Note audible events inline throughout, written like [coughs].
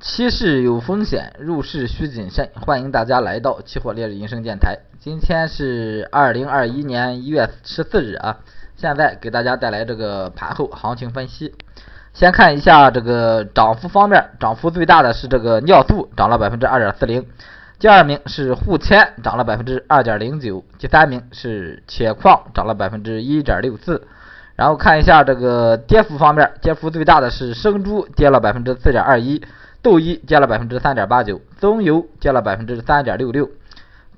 期市有风险，入市需谨慎。欢迎大家来到期货烈日人生电台。今天是二零二一年一月十四日啊。现在给大家带来这个盘后行情分析。先看一下这个涨幅方面，涨幅最大的是这个尿素，涨了百分之二点四零。第二名是沪铅，涨了百分之二点零九。第三名是铁矿，涨了百分之一点六四。然后看一下这个跌幅方面，跌幅最大的是生猪，跌了百分之四点二一。豆一跌了百分之三点八九，棕油跌了百分之三点六六，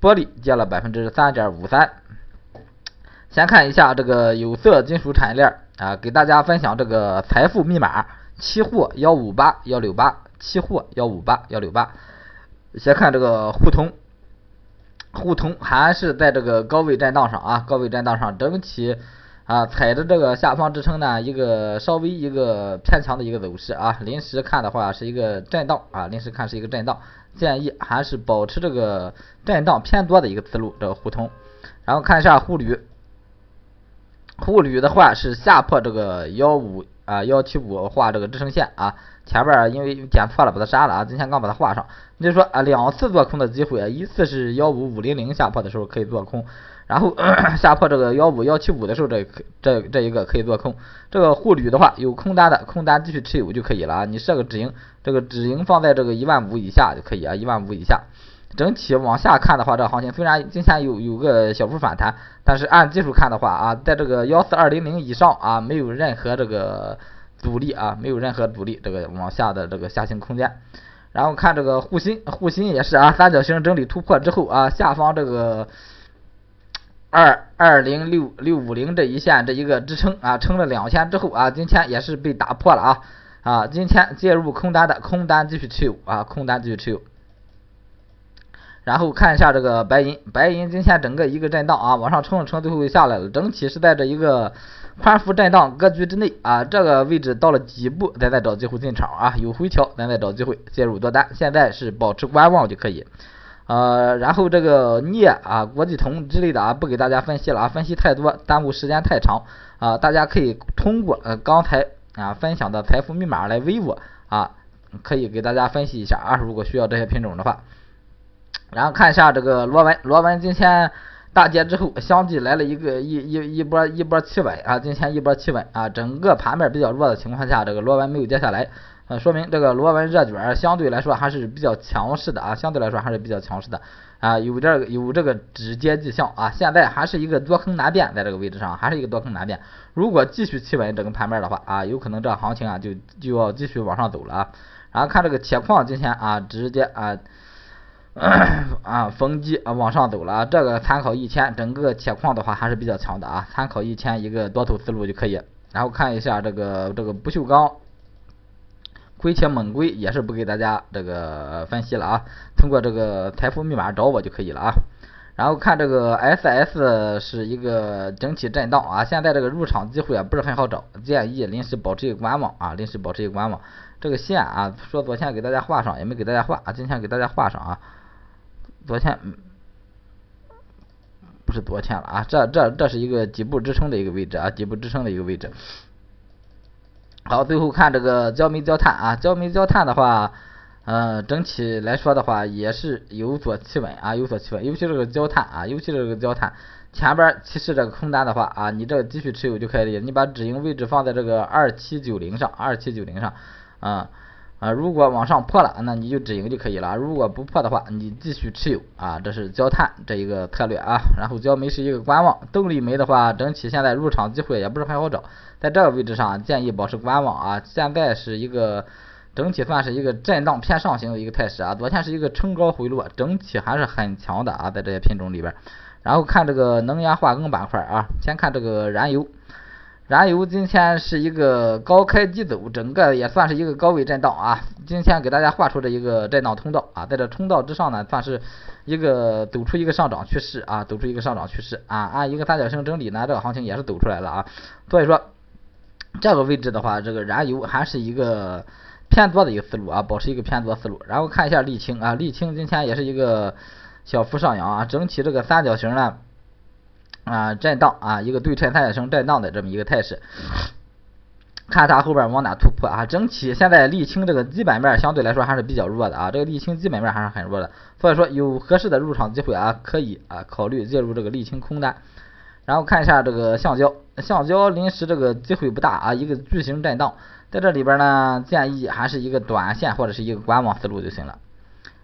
玻璃跌了百分之三点五三。先看一下这个有色金属产业链啊，给大家分享这个财富密码，期货幺五八幺六八，期货幺五八幺六八。先看这个沪通，沪通还是在这个高位震荡上啊，高位震荡上整体。啊，踩着这个下方支撑呢，一个稍微一个偏强的一个走势啊，临时看的话是一个震荡啊，临时看是一个震荡，建议还是保持这个震荡偏多的一个思路，这个沪通。然后看一下沪铝，沪铝的话是下破这个幺五啊幺七五画这个支撑线啊，前边因为点错了把它删了啊，今天刚把它画上，就是说啊两次做空的机会，一次是幺五五零零下破的时候可以做空。然后 [coughs] 下破这个幺五幺七五的时候，这这这一个可以做空。这个沪铝的话，有空单的空单继续持有就可以了啊。你设个止盈，这个止盈放在这个一万五以下就可以啊，一万五以下。整体往下看的话，这个行情虽然今天有有个小幅反弹，但是按技术看的话啊，在这个幺四二零零以上啊，没有任何这个阻力啊，没有任何阻力，这个往下的这个下行空间。然后看这个沪锌，沪锌也是啊，三角形整理突破之后啊，下方这个。二二零六六五零这一线这一个支撑啊，撑了两天之后啊，今天也是被打破了啊啊，今天介入空单的空单继续持有啊，空单继续持有。然后看一下这个白银，白银今天整个一个震荡啊，往上冲了冲，最后下来了，整体是在这一个宽幅震荡格局之内啊，这个位置到了底部，咱再找机会进场啊，有回调咱再找机会介入多单，现在是保持观望就可以。呃，然后这个镍啊、国际铜之类的啊，不给大家分析了啊，分析太多耽误时间太长啊，大家可以通过呃刚才啊分享的财富密码来微我啊，可以给大家分析一下啊，如果需要这些品种的话，然后看一下这个螺纹，螺纹今天大跌之后，相继来了一个一一一波一波企稳啊，今天一波企稳啊，整个盘面比较弱的情况下，这个螺纹没有跌下来。说明这个螺纹热卷相对来说还是比较强势的啊，相对来说还是比较强势的啊，有这个有这个止跌迹象啊，现在还是一个多空难辨，在这个位置上还是一个多空难辨。如果继续企稳整个盘面的话啊，有可能这行情啊就就要继续往上走了啊。然后看这个铁矿今天啊直接啊啊逢低啊往上走了，这个参考一千，整个铁矿的话还是比较强的啊，参考一千一个多头思路就可以。然后看一下这个这个不锈钢。亏且猛归也是不给大家这个分析了啊，通过这个财富密码找我就可以了啊。然后看这个 SS 是一个整体震荡啊，现在这个入场机会啊不是很好找，建议临时保持一个观望啊，临时保持一个观望。这个线啊，说昨天给大家画上也没给大家画啊，今天给大家画上啊。昨天不是昨天了啊，这这这是一个底部支撑的一个位置啊，底部支撑的一个位置。好，最后看这个焦煤焦炭啊，焦煤焦炭的话，呃，整体来说的话也是有所企稳啊，有所企稳，尤其这个焦炭啊，尤其这个焦炭前边其实这个空单的话啊，你这个继续持有就可以，你把止盈位置放在这个二七九零上，二七九零上啊。啊，如果往上破了，那你就止盈就可以了。如果不破的话，你继续持有啊。这是焦炭这一个策略啊。然后焦煤是一个观望，动力煤的话，整体现在入场机会也不是很好找，在这个位置上建议保持观望啊。现在是一个整体算是一个震荡偏上行的一个态势啊。昨天是一个冲高回落，整体还是很强的啊，在这些品种里边。然后看这个能源化工板块啊，先看这个燃油。燃油今天是一个高开低走，整个也算是一个高位震荡啊。今天给大家画出这一个震荡通道啊，在这通道之上呢，算是一个走出一个上涨趋势啊，走出一个上涨趋势啊。按一个三角形整理呢，这个行情也是走出来了啊。所以说这个位置的话，这个燃油还是一个偏多的一个思路啊，保持一个偏多思路。然后看一下沥青啊，沥青今天也是一个小幅上扬啊，整体这个三角形呢。啊，震荡啊，一个对称三角形震荡的这么一个态势。看它后边往哪突破啊？整体现在沥青这个基本面相对来说还是比较弱的啊，这个沥青基本面还是很弱的，所以说有合适的入场机会啊，可以啊考虑介入这个沥青空单。然后看一下这个橡胶，橡胶临时这个机会不大啊，一个巨型震荡，在这里边呢，建议还是一个短线或者是一个观望思路就行了。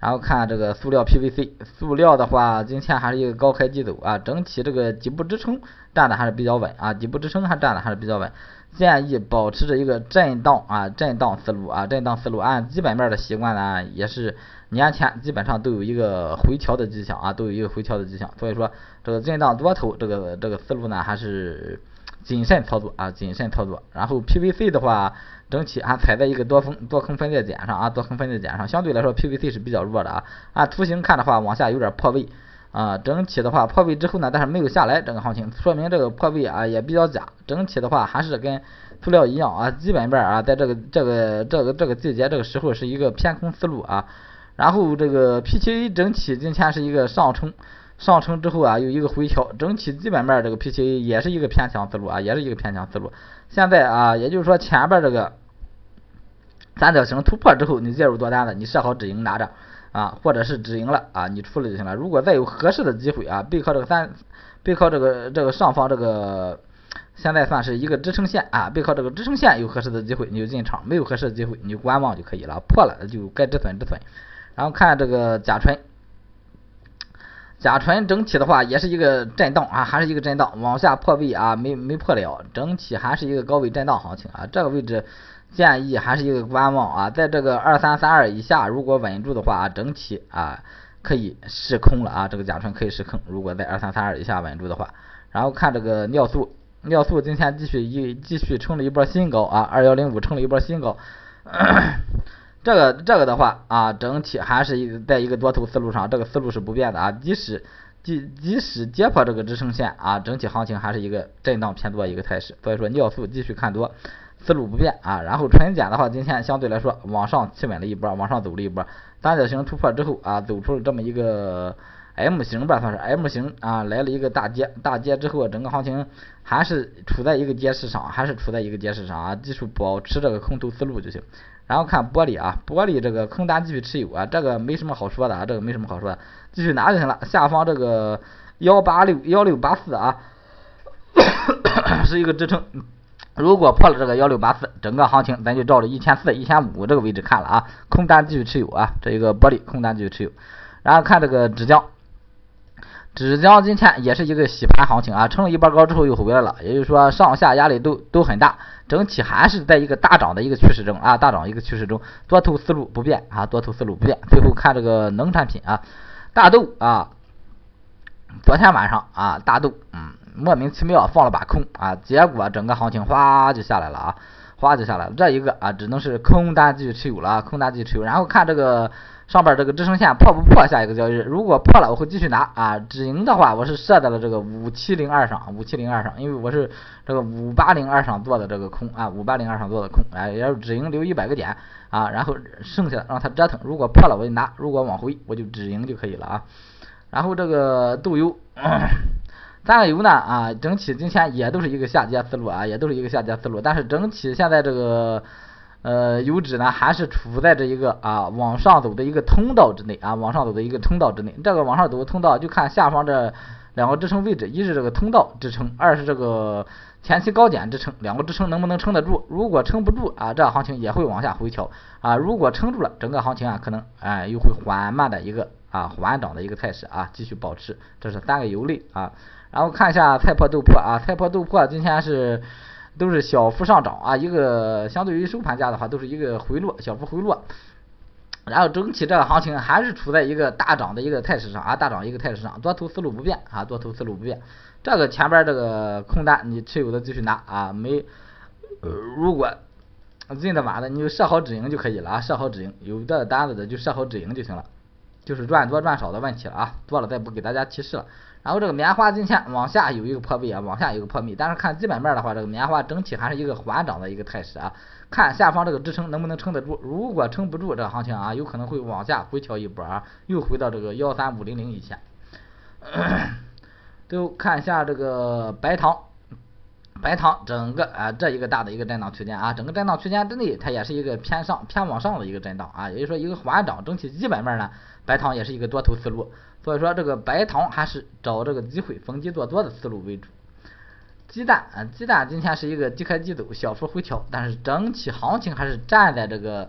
然后看这个塑料 PVC，塑料的话今天还是一个高开低走啊，整体这个底部支撑站的还是比较稳啊，底部支撑还站的还是比较稳，建议保持着一个震荡啊，震荡思路啊，震荡思路，按基本面的习惯呢，也是年前基本上都有一个回调的迹象啊，都有一个回调的迹象，所以说这个震荡多头这个这个思路呢，还是谨慎操作啊，谨慎操作。然后 PVC 的话。整体还踩在一个多分多空分界点上啊，多空分界点上，相对来说 PVC 是比较弱的啊。按图形看的话，往下有点破位啊。整体的话破位之后呢，但是没有下来，整个行情说明这个破位啊也比较假。整体的话还是跟塑料一样啊，基本面啊在这个这个这个这个季节这个时候是一个偏空思路啊。然后这个 PTA 整体今天是一个上冲，上冲之后啊有一个回调，整体基本面这个 PTA 也是一个偏强思路啊，也是一个偏强思路。现在啊，也就是说前边这个。三角形突破之后，你介入多单的，你设好止盈拿着啊，或者是止盈了啊，你出了就行了。如果再有合适的机会啊，背靠这个三，背靠这个这个上方这个，现在算是一个支撑线啊，背靠这个支撑线有合适的机会你就进场，没有合适的机会你就观望就可以了。破了就该止损止损。然后看这个甲醇，甲醇整体的话也是一个震荡啊，还是一个震荡，往下破位啊没没破了，整体还是一个高位震荡行情啊，这个位置。建议还是一个观望啊，在这个二三三二以下，如果稳住的话啊，整体啊可以试空了啊，这个甲醇可以试空。如果在二三三二以下稳住的话，然后看这个尿素，尿素今天继续一继续冲了一波新高啊，二幺零五冲了一波新高。这个这个的话啊，整体还是一个在一个多头思路上，这个思路是不变的啊，即使即即使跌破这个支撑线啊，整体行情还是一个震荡偏多一个态势，所以说尿素继续看多。思路不变啊，然后纯碱的话，今天相对来说往上企稳了一波，往上走了一波，三角形突破之后啊，走出了这么一个 M 型吧，算是 M 型啊，来了一个大跌，大跌之后，整个行情还是处在一个跌势上，还是处在一个跌势上啊，继续保持这个空头思路就行。然后看玻璃啊，玻璃这个空单继续持有啊，这个没什么好说的啊，这个没什么好说的，继续拿就行了。下方这个幺八六幺六八四啊，[coughs] 是一个支撑。如果破了这个幺六八四，整个行情咱就照着一千四、一千五这个位置看了啊，空单继续持有啊，这一个玻璃空单继续持有。然后看这个纸浆，纸浆今天也是一个洗盘行情啊，冲了一波高之后又回来了，也就是说上下压力都都很大，整体还是在一个大涨的一个趋势中啊，大涨一个趋势中，多头思路不变啊，多头思路不变。最后看这个农产品啊，大豆啊，昨天晚上啊，大豆嗯。莫名其妙放了把空啊，结果整个行情哗就下来了啊，哗就下来了。这一个啊，只能是空单继续持有了，空单继续持有。然后看这个上边这个支撑线破不破下一个交易日，如果破了，我会继续拿啊。止盈的话，我是设在了这个五七零二上，五七零二上，因为我是这个五八零二上做的这个空啊，五八零二上做的空，哎，要止盈留一百个点啊，然后剩下的让它折腾，如果破了我就拿，如果往回我就止盈就可以了啊。然后这个豆油。三个油呢啊，整体今天也都是一个下跌思路啊，也都是一个下跌思路。但是整体现在这个呃油脂呢，还是处在这一个啊往上走的一个通道之内啊，往上走的一个通道之内。这个往上走的通道，就看下方这两个支撑位置，一是这个通道支撑，二是这个前期高点支撑，两个支撑能不能撑得住？如果撑不住啊，这行情也会往下回调啊。如果撑住了，整个行情啊可能哎又会缓慢的一个啊缓涨的一个态势啊，继续保持。这是三个油类啊。然后看一下菜粕豆粕啊，菜粕豆粕今天是都是小幅上涨啊，一个相对于收盘价的话都是一个回落，小幅回落。然后整体这个行情还是处在一个大涨的一个态势上啊，大涨一个态势上，多头思路不变啊，多头思路不变。这个前边这个空单你持有的继续拿啊，没如果进的晚的你就设好止盈就可以了啊，设好止盈，有的单子的就设好止盈就行了，就是赚多赚少的问题了啊，多了再不给大家提示了。然后这个棉花今天往下有一个破位啊，往下有一个破位，但是看基本面的话，这个棉花整体还是一个缓涨的一个态势啊。看下方这个支撑能不能撑得住，如果撑不住，这个行情啊，有可能会往下回调一波啊，又回到这个幺三五零零以下。[coughs] 都看一下这个白糖，白糖整个啊这一个大的一个震荡区间啊，整个震荡区间之内它也是一个偏上偏往上的一个震荡啊，也就是说一个缓涨，整体基本面呢，白糖也是一个多头思路，所以说这个白糖还是找这个机会逢低做多的思路为主。鸡蛋啊，鸡蛋今天是一个低开低走，小幅回调，但是整体行情还是站在这个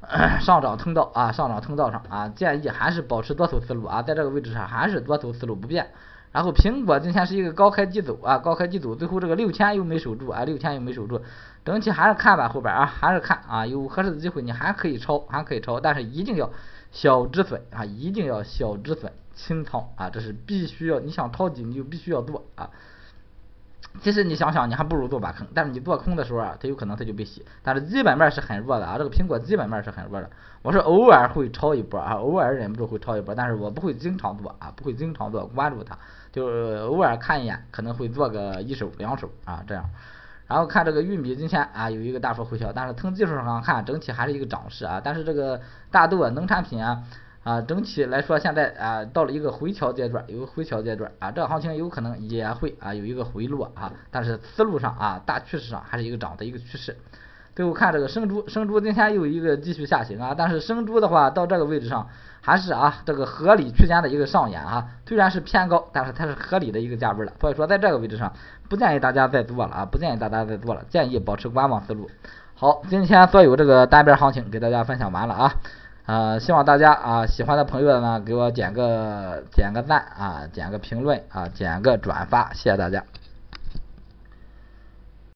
[coughs] 上涨通道啊，上涨通道上啊，建议还是保持多头思路啊，在这个位置上还是多头思路不变。然后苹果今天是一个高开低走啊，高开低走，最后这个六千又没守住啊，六千又没守住，整体还是看吧，后边啊还是看啊，有合适的机会你还可以抄，还可以抄，但是一定要小止损啊，一定要小止损，清仓啊，这是必须要，你想抄底你就必须要做啊。其实你想想，你还不如做把空，但是你做空的时候啊，它有可能它就被洗。但是基本面是很弱的啊，这个苹果基本面是很弱的。我是偶尔会抄一波啊，偶尔忍不住会抄一波，但是我不会经常做啊，不会经常做，关注它，就是偶尔看一眼，可能会做个一手两手啊这样。然后看这个玉米今天啊有一个大幅回调，但是从技术上看，整体还是一个涨势啊。但是这个大豆啊，农产品啊。啊，整体来说，现在啊到了一个回调阶段，有个回调阶段啊，这个行情有可能也会啊有一个回落啊，但是思路上啊大趋势上还是一个涨的一个趋势。最后看这个生猪，生猪今天又一个继续下行啊，但是生猪的话到这个位置上还是啊这个合理区间的一个上沿啊，虽然是偏高，但是它是合理的一个价位了，所以说在这个位置上不建议大家再做了啊，不建议大家再做了，建议保持观望思路。好，今天所有这个单边行情给大家分享完了啊。啊，希望大家啊喜欢的朋友呢，给我点个点个赞啊，点个评论啊，点个转发，谢谢大家。